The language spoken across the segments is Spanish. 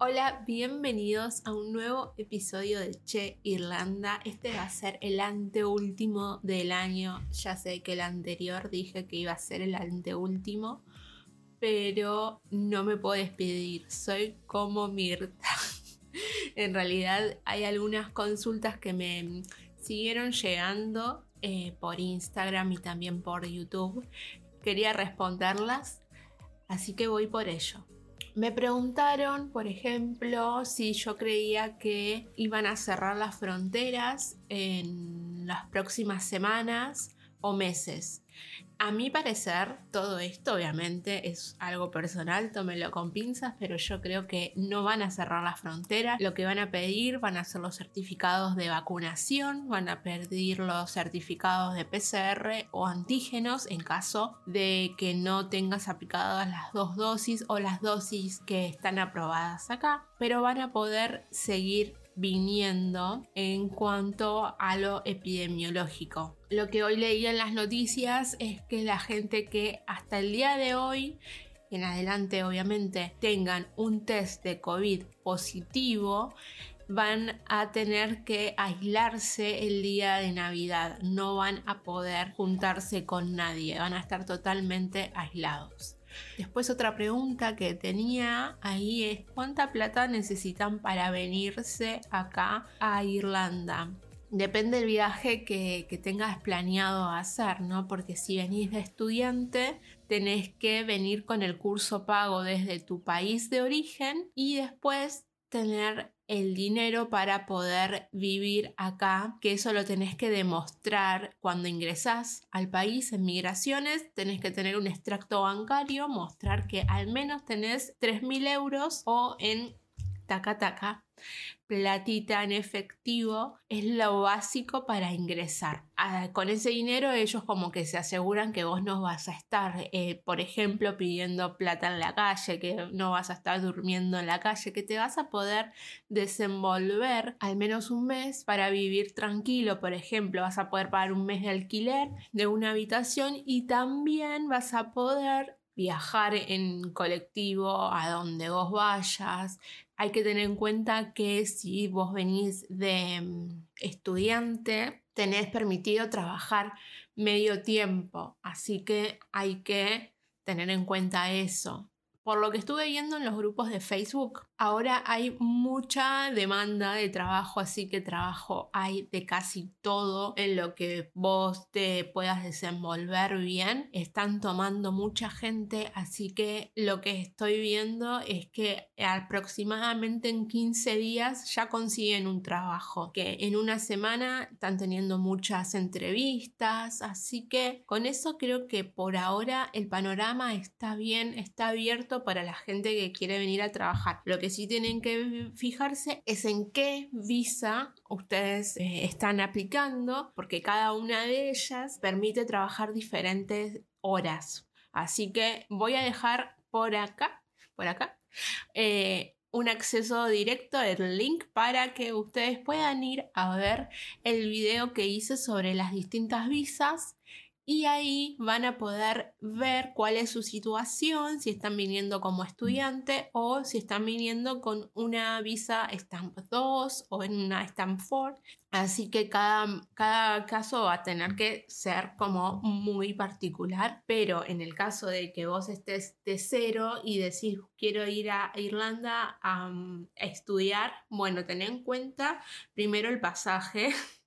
Hola, bienvenidos a un nuevo episodio de Che Irlanda. Este va a ser el anteúltimo del año. Ya sé que el anterior dije que iba a ser el anteúltimo, pero no me puedo despedir. Soy como Mirta. en realidad hay algunas consultas que me siguieron llegando eh, por Instagram y también por YouTube. Quería responderlas, así que voy por ello. Me preguntaron, por ejemplo, si yo creía que iban a cerrar las fronteras en las próximas semanas o meses. A mi parecer, todo esto obviamente es algo personal, tómelo con pinzas, pero yo creo que no van a cerrar las fronteras. Lo que van a pedir van a ser los certificados de vacunación, van a pedir los certificados de PCR o antígenos en caso de que no tengas aplicadas las dos dosis o las dosis que están aprobadas acá, pero van a poder seguir viniendo en cuanto a lo epidemiológico. Lo que hoy leí en las noticias es que la gente que hasta el día de hoy en adelante obviamente tengan un test de COVID positivo, van a tener que aislarse el día de Navidad, no van a poder juntarse con nadie, van a estar totalmente aislados. Después otra pregunta que tenía ahí es cuánta plata necesitan para venirse acá a Irlanda. Depende del viaje que, que, tengas planeado hacer, ¿no? Porque si venís de estudiante, tenés que venir con el curso pago desde tu país de origen y después tener el dinero para poder vivir acá, que eso lo tenés que demostrar cuando ingresás al país en migraciones, tenés que tener un extracto bancario, mostrar que al menos tenés 3.000 euros o en taca taca platita en efectivo es lo básico para ingresar. Con ese dinero ellos como que se aseguran que vos no vas a estar, eh, por ejemplo, pidiendo plata en la calle, que no vas a estar durmiendo en la calle, que te vas a poder desenvolver al menos un mes para vivir tranquilo. Por ejemplo, vas a poder pagar un mes de alquiler de una habitación y también vas a poder viajar en colectivo a donde vos vayas. Hay que tener en cuenta que si vos venís de mm, estudiante, tenés permitido trabajar medio tiempo, así que hay que tener en cuenta eso. Por lo que estuve viendo en los grupos de Facebook, Ahora hay mucha demanda de trabajo, así que trabajo hay de casi todo en lo que vos te puedas desenvolver bien. Están tomando mucha gente, así que lo que estoy viendo es que aproximadamente en 15 días ya consiguen un trabajo, que en una semana están teniendo muchas entrevistas, así que con eso creo que por ahora el panorama está bien, está abierto para la gente que quiere venir a trabajar. Lo que si tienen que fijarse es en qué visa ustedes eh, están aplicando, porque cada una de ellas permite trabajar diferentes horas. Así que voy a dejar por acá, por acá, eh, un acceso directo, el link para que ustedes puedan ir a ver el video que hice sobre las distintas visas y ahí van a poder ver cuál es su situación, si están viniendo como estudiante o si están viniendo con una visa Stamp 2 o en una Stamp 4. Así que cada, cada caso va a tener que ser como muy particular, pero en el caso de que vos estés de cero y decís quiero ir a Irlanda a, a estudiar, bueno, ten en cuenta primero el pasaje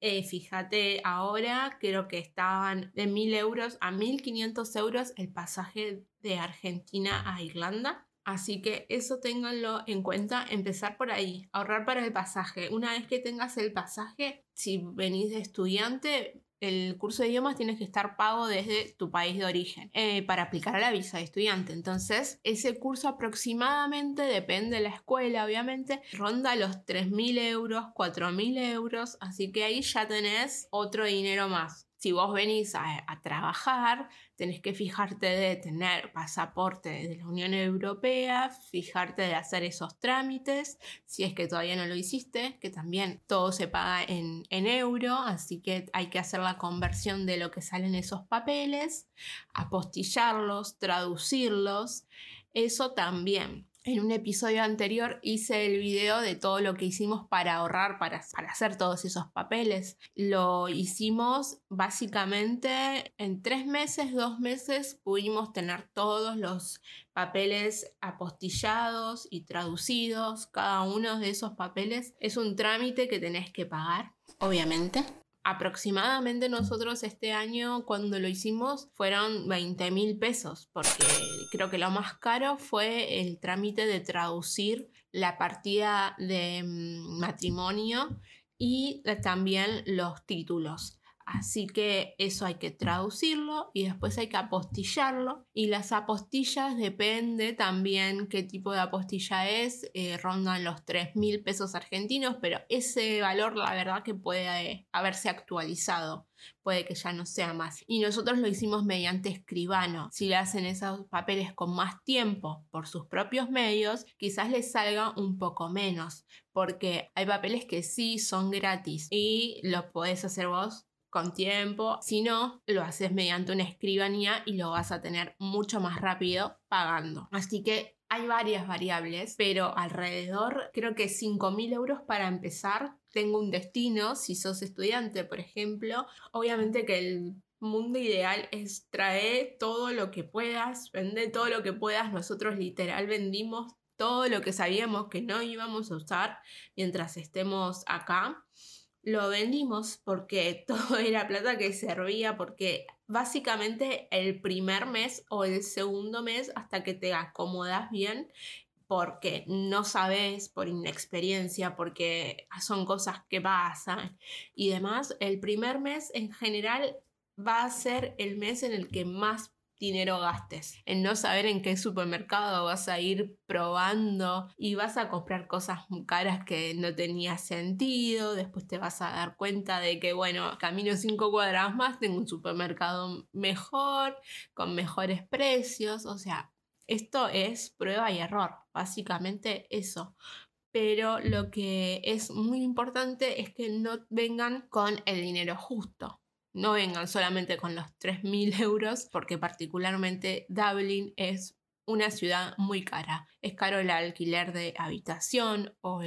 Eh, fíjate, ahora creo que estaban de 1000 euros a 1500 euros el pasaje de Argentina a Irlanda. Así que eso ténganlo en cuenta, empezar por ahí, ahorrar para el pasaje. Una vez que tengas el pasaje, si venís de estudiante, el curso de idiomas tienes que estar pago desde tu país de origen eh, para aplicar a la visa de estudiante. Entonces, ese curso aproximadamente, depende de la escuela, obviamente, ronda los 3.000 euros, 4.000 euros, así que ahí ya tenés otro dinero más si vos venís a, trabajar, tenés que fijarte de tener pasaporte de la Unión Europea, fijarte de hacer esos trámites, si es que todavía no lo hiciste, que también todo se paga en, en euro, así que hay que hacer la conversión de lo que salen esos papeles, apostillarlos, traducirlos, eso también. En un episodio anterior hice el video de todo lo que hicimos para ahorrar, para, para, hacer todos esos papeles. Lo hicimos básicamente en tres meses, dos meses, pudimos tener todos los papeles apostillados y traducidos. Cada uno de esos papeles es un trámite que tenés que pagar, obviamente aproximadamente nosotros este año cuando lo hicimos fueron 20 mil pesos, porque creo que lo más caro fue el trámite de traducir la partida de mm, matrimonio y también los títulos. Así que eso hay que traducirlo y después hay que apostillarlo. Y las apostillas depende también qué tipo de apostilla es. Eh, rondan los 3 mil pesos argentinos, pero ese valor la verdad que puede haberse actualizado. Puede que ya no sea más. Y nosotros lo hicimos mediante escribano. Si le hacen esos papeles con más tiempo por sus propios medios, quizás les salga un poco menos. Porque hay papeles que sí son gratis y lo podés hacer vos con tiempo. Si no, lo haces mediante una escribanía y lo vas a tener mucho más rápido pagando. Así que hay varias variables, pero alrededor creo que 5.000 euros para empezar. Tengo un destino, si sos estudiante, por ejemplo. Obviamente que el mundo ideal es traer todo lo que puedas, vender todo lo que puedas. Nosotros literal vendimos todo lo que sabíamos que no íbamos a usar mientras estemos acá lo vendimos porque todo era plata que servía, porque básicamente el primer mes o el segundo mes hasta que te acomodas bien, porque no sabes, por inexperiencia, porque son cosas que pasan y demás, el primer mes en general va a ser el mes en el que más dinero gastes, en no saber en qué supermercado vas a ir probando y vas a comprar cosas caras que no tenía sentido, después te vas a dar cuenta de que, bueno, camino cinco cuadras más, tengo un supermercado mejor, con mejores precios, o sea, esto es prueba y error, básicamente eso. Pero lo que es muy importante es que no vengan con el dinero justo no vengan solamente con los 3.000 euros, porque particularmente Dublin es una ciudad muy cara. Es caro el alquiler de habitación o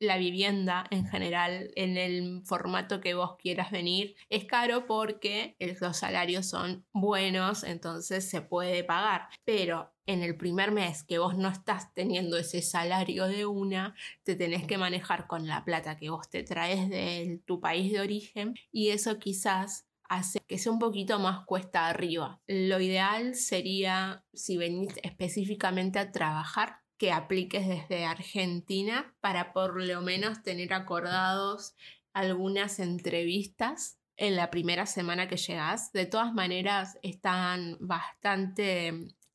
la vivienda en general en el formato que vos quieras venir. Es caro porque los salarios son buenos, entonces se puede pagar. Pero en el primer mes que vos no estás teniendo ese salario de una, te tenés que manejar con la plata que vos te traes de tu país de origen y eso quizás hace que sea un poquito más cuesta arriba. Lo ideal sería, si venís específicamente a trabajar, que apliques desde Argentina para por lo menos tener acordados algunas entrevistas en la primera semana que llegas. De todas maneras, están bastante...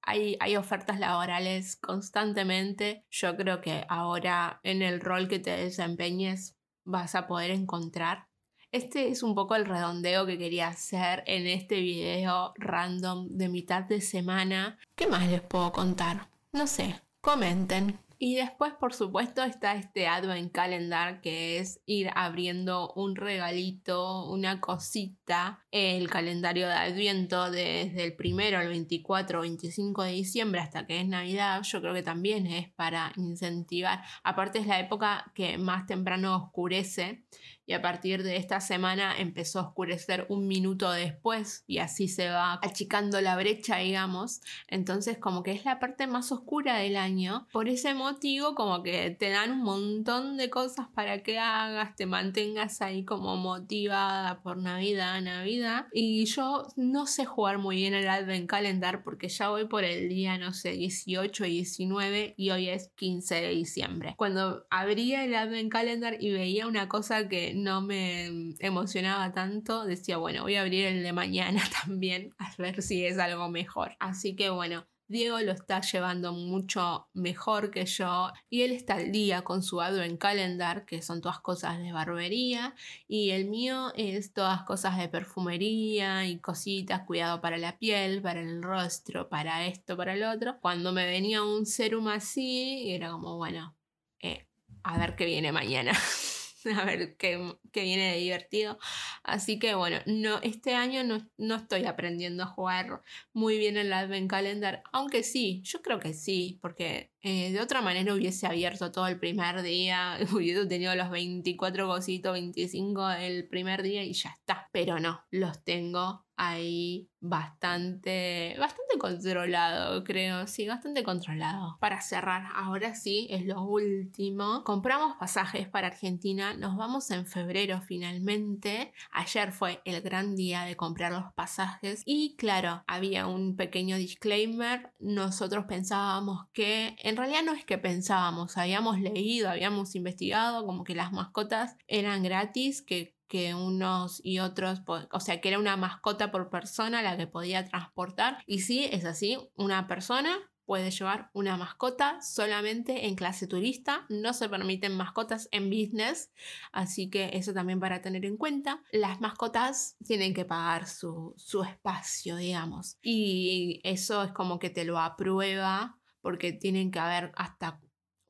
Hay, hay, ofertas laborales constantemente. Yo creo que ahora en el rol que te desempeñes vas a poder encontrar este es un poco el redondeo que quería hacer en este video random de mitad de semana. ¿Qué más les puedo contar? No sé, comenten. Y después, por supuesto, está este Advent Calendar, que es ir abriendo un regalito, una cosita, el calendario de Adviento desde el primero al 24 o 25 de diciembre hasta que es Navidad. Yo creo que también es para incentivar. Aparte, es la época que más temprano oscurece y a partir de esta semana empezó a oscurecer un minuto después y así se va achicando la brecha, digamos. Entonces como que es la parte más oscura del año. Por ese motivo como que te dan un montón de cosas para que hagas, te mantengas ahí como motivada por Navidad, Navidad. Y yo no sé jugar muy bien el Advent Calendar porque ya voy por el día, no sé, 18 y 19 y hoy es 15 de diciembre. Cuando abría el Advent Calendar y veía una cosa que no me emocionaba tanto, decía, bueno, voy a abrir el de mañana también a ver si es algo mejor. Así que bueno, Diego lo está llevando mucho mejor que yo y él está al día con su Advent Calendar, que son todas cosas de barbería, y el mío es todas cosas de perfumería y cositas, cuidado para la piel, para el rostro, para esto, para el otro. Cuando me venía un serum así, era como, bueno, eh, a ver qué viene mañana. a ver qué, viene de divertido. Así que bueno, no, este año no, no, estoy aprendiendo a jugar muy bien el Advent Calendar, aunque sí, yo creo que sí, porque eh, de otra manera hubiese abierto todo el primer día, hubiese tenido los 24 cositos, 25 el primer día y ya está. Pero no, los tengo ahí bastante, bastante controlado, creo, sí, bastante controlado. Para cerrar, ahora sí, es lo último. Compramos pasajes para Argentina, nos vamos en febrero finalmente. Ayer fue el gran día de comprar los pasajes y claro, había un pequeño disclaimer. Nosotros pensábamos que, en realidad no es que pensábamos, habíamos leído, habíamos investigado como que las mascotas eran gratis, que que unos y otros, o sea, que era una mascota por persona la que podía transportar. Y sí, es así, una persona puede llevar una mascota solamente en clase turista, no se permiten mascotas en business, así que eso también para tener en cuenta. Las mascotas tienen que pagar su, su espacio, digamos, y eso es como que te lo aprueba porque tienen que haber hasta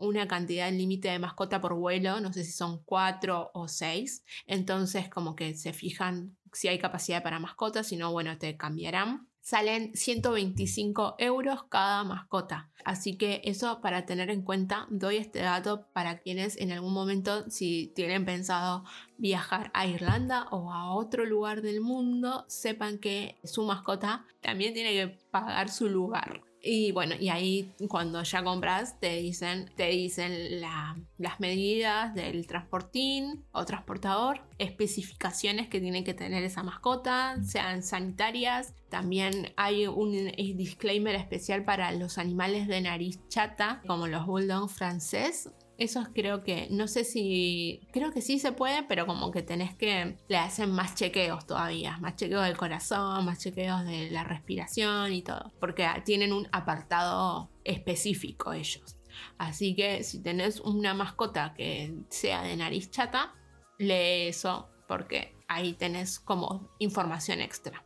una cantidad límite de mascota por vuelo, no sé si son cuatro o seis, entonces como que se fijan si hay capacidad para mascotas, si no, bueno, te cambiarán. Salen 125 euros cada mascota. Así que eso para tener en cuenta, doy este dato para quienes en algún momento, si tienen pensado viajar a Irlanda o a otro lugar del mundo, sepan que su mascota también tiene que pagar su lugar. Y bueno, y ahí cuando ya compras te dicen, te dicen las medidas del transportín o transportador, especificaciones que tiene que tener esa mascota, sean sanitarias. También hay un disclaimer especial para los animales de nariz chata, como los bulldogs francés esos creo que, no sé si, creo que sí se puede, pero como que tenés que, le hacen más chequeos todavía, más chequeos del corazón, más chequeos de la respiración y todo, porque tienen un apartado específico ellos. Así que si tenés una mascota que sea de nariz chata, lee eso, porque ahí tenés como información extra.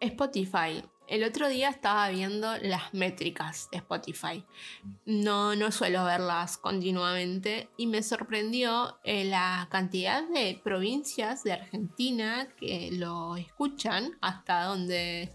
Spotify el otro día estaba viendo las métricas de Spotify. No, no suelo verlas continuamente y me sorprendió eh, la cantidad de provincias de Argentina que lo escuchan hasta donde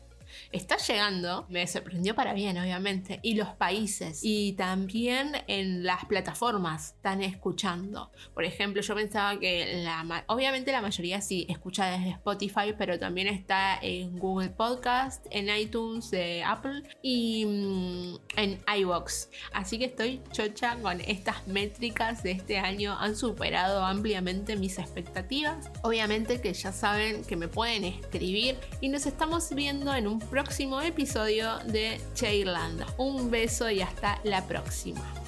está llegando, me sorprendió para bien, obviamente, y los países, y también en las plataformas están escuchando. Por ejemplo, yo pensaba que la, obviamente la mayoría sí escucha desde Spotify, pero también está en Google Podcast, en iTunes de Apple y mm, en iVoox. Así que estoy chocha con estas métricas de este año, han superado ampliamente mis expectativas. Obviamente que ya saben que me pueden escribir y nos estamos viendo en un próximo episodio de Che Irlanda. Un beso y hasta la próxima.